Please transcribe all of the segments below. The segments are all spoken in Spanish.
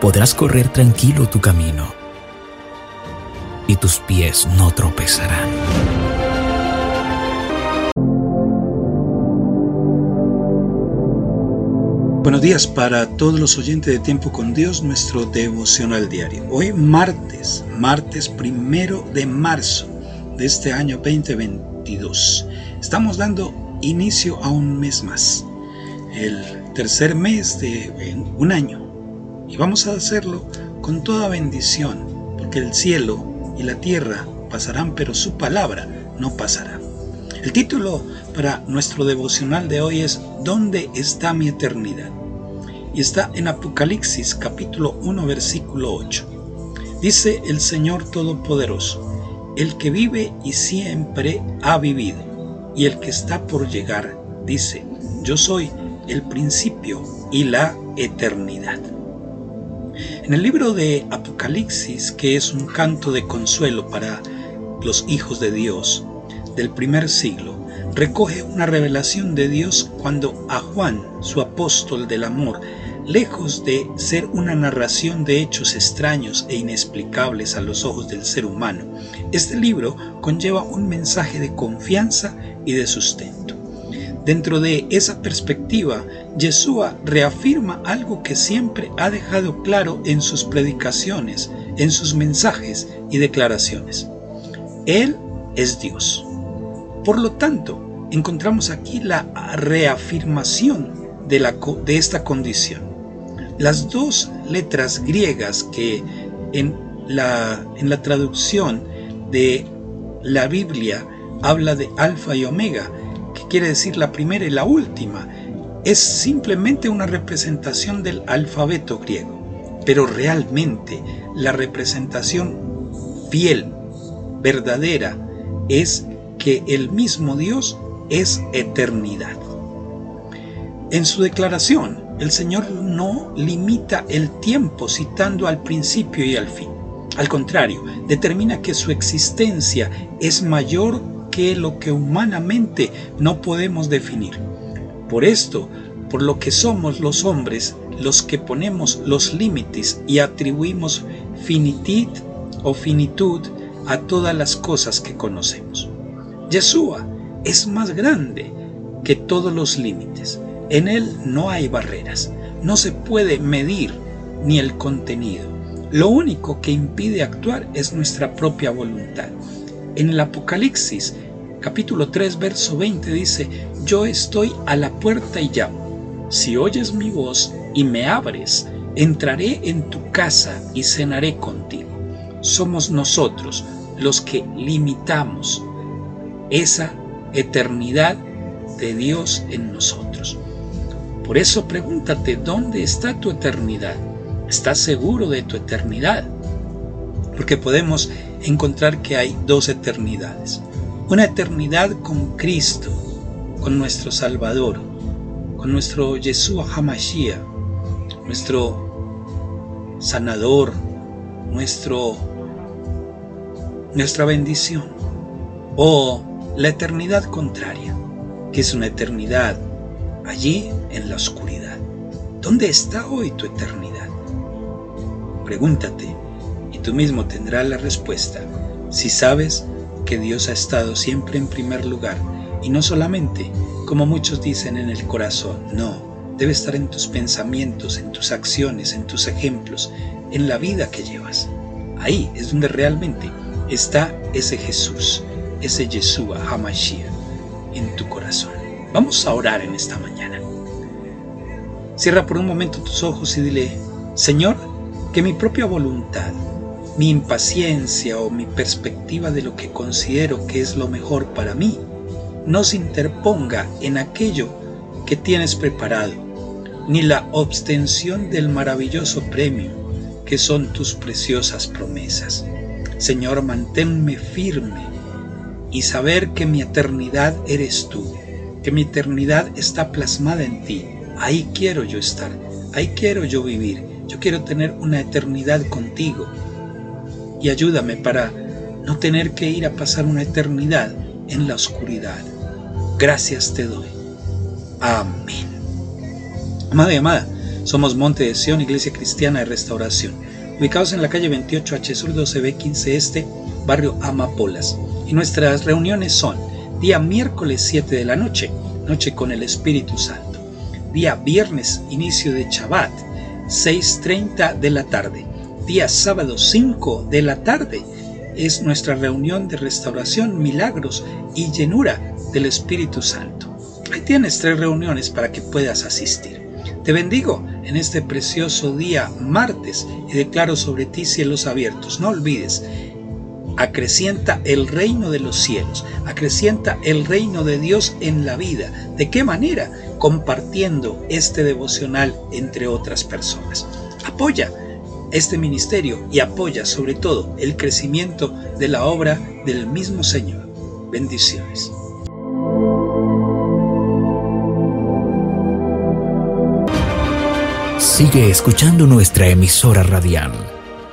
Podrás correr tranquilo tu camino y tus pies no tropezarán. Buenos días para todos los oyentes de Tiempo con Dios, nuestro devocional diario. Hoy martes, martes primero de marzo de este año 2022. Estamos dando inicio a un mes más, el tercer mes de un año. Y vamos a hacerlo con toda bendición, porque el cielo y la tierra pasarán, pero su palabra no pasará. El título para nuestro devocional de hoy es ¿Dónde está mi eternidad? Y está en Apocalipsis capítulo 1 versículo 8. Dice el Señor Todopoderoso, el que vive y siempre ha vivido, y el que está por llegar, dice, yo soy el principio y la eternidad. En el libro de Apocalipsis, que es un canto de consuelo para los hijos de Dios, del primer siglo, recoge una revelación de Dios cuando a Juan, su apóstol del amor, lejos de ser una narración de hechos extraños e inexplicables a los ojos del ser humano, este libro conlleva un mensaje de confianza y de sustento. Dentro de esa perspectiva, Yeshua reafirma algo que siempre ha dejado claro en sus predicaciones, en sus mensajes y declaraciones. Él es Dios. Por lo tanto, encontramos aquí la reafirmación de, esta condición. Las dos letras griegas que en la, traducción de la Biblia habla de alfa y omega, quiere decir la primera y la última, es simplemente una representación del alfabeto griego, pero realmente la representación fiel, verdadera, es que el mismo Dios es eternidad. En su declaración, el Señor no limita el tiempo citando al principio y al fin. Al contrario, determina que su existencia es mayor que lo que humanamente no podemos definir. Por esto, por lo que somos los hombres los que ponemos los límites y atribuimos finitud o finitud a todas las cosas que conocemos. Yeshua es más grande que todos los límites. En Él no hay barreras, no se puede medir ni el contenido. Lo único que impide actuar es nuestra propia voluntad. En el Apocalipsis capítulo 3 verso 20 dice, Yo estoy a la puerta y llamo. Si oyes mi voz y me abres, entraré en tu casa y cenaré contigo. Somos nosotros los que limitamos esa eternidad de Dios en nosotros. Por eso pregúntate, ¿dónde está tu eternidad? ¿Estás seguro de tu eternidad? Porque podemos encontrar que hay dos eternidades. Una eternidad con Cristo, con nuestro Salvador, con nuestro Yeshua Hamashiach, nuestro sanador, nuestro, nuestra bendición. O la eternidad contraria, que es una eternidad allí en la oscuridad. ¿Dónde está hoy tu eternidad? Pregúntate tú mismo tendrás la respuesta si sabes que Dios ha estado siempre en primer lugar y no solamente, como muchos dicen, en el corazón, no, debe estar en tus pensamientos, en tus acciones, en tus ejemplos, en la vida que llevas. Ahí es donde realmente está ese Jesús, ese Yeshua Hamashiach en tu corazón. Vamos a orar en esta mañana. Cierra por un momento tus ojos y dile, Señor, que mi propia voluntad, mi impaciencia o mi perspectiva de lo que considero que es lo mejor para mí, no se interponga en aquello que tienes preparado, ni la obtención del maravilloso premio que son tus preciosas promesas. Señor, manténme firme y saber que mi eternidad eres tú, que mi eternidad está plasmada en ti. Ahí quiero yo estar, ahí quiero yo vivir. Yo quiero tener una eternidad contigo. Y ayúdame para no tener que ir a pasar una eternidad en la oscuridad. Gracias te doy. Amén. Amada y amada, somos Monte de Sion, Iglesia Cristiana de Restauración, ubicados en la calle 28H Sur 12B 15 Este, barrio Amapolas. Y nuestras reuniones son día miércoles 7 de la noche, noche con el Espíritu Santo. Día viernes, inicio de Shabbat, 6.30 de la tarde. Día sábado 5 de la tarde es nuestra reunión de restauración, milagros y llenura del Espíritu Santo. Ahí tienes tres reuniones para que puedas asistir. Te bendigo en este precioso día martes y declaro sobre ti cielos abiertos. No olvides, acrecienta el reino de los cielos, acrecienta el reino de Dios en la vida. ¿De qué manera? Compartiendo este devocional entre otras personas. Apoya este ministerio y apoya sobre todo el crecimiento de la obra del mismo Señor. Bendiciones. Sigue escuchando nuestra emisora radial.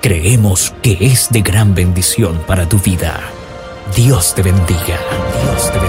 Creemos que es de gran bendición para tu vida. Dios te bendiga. Dios te.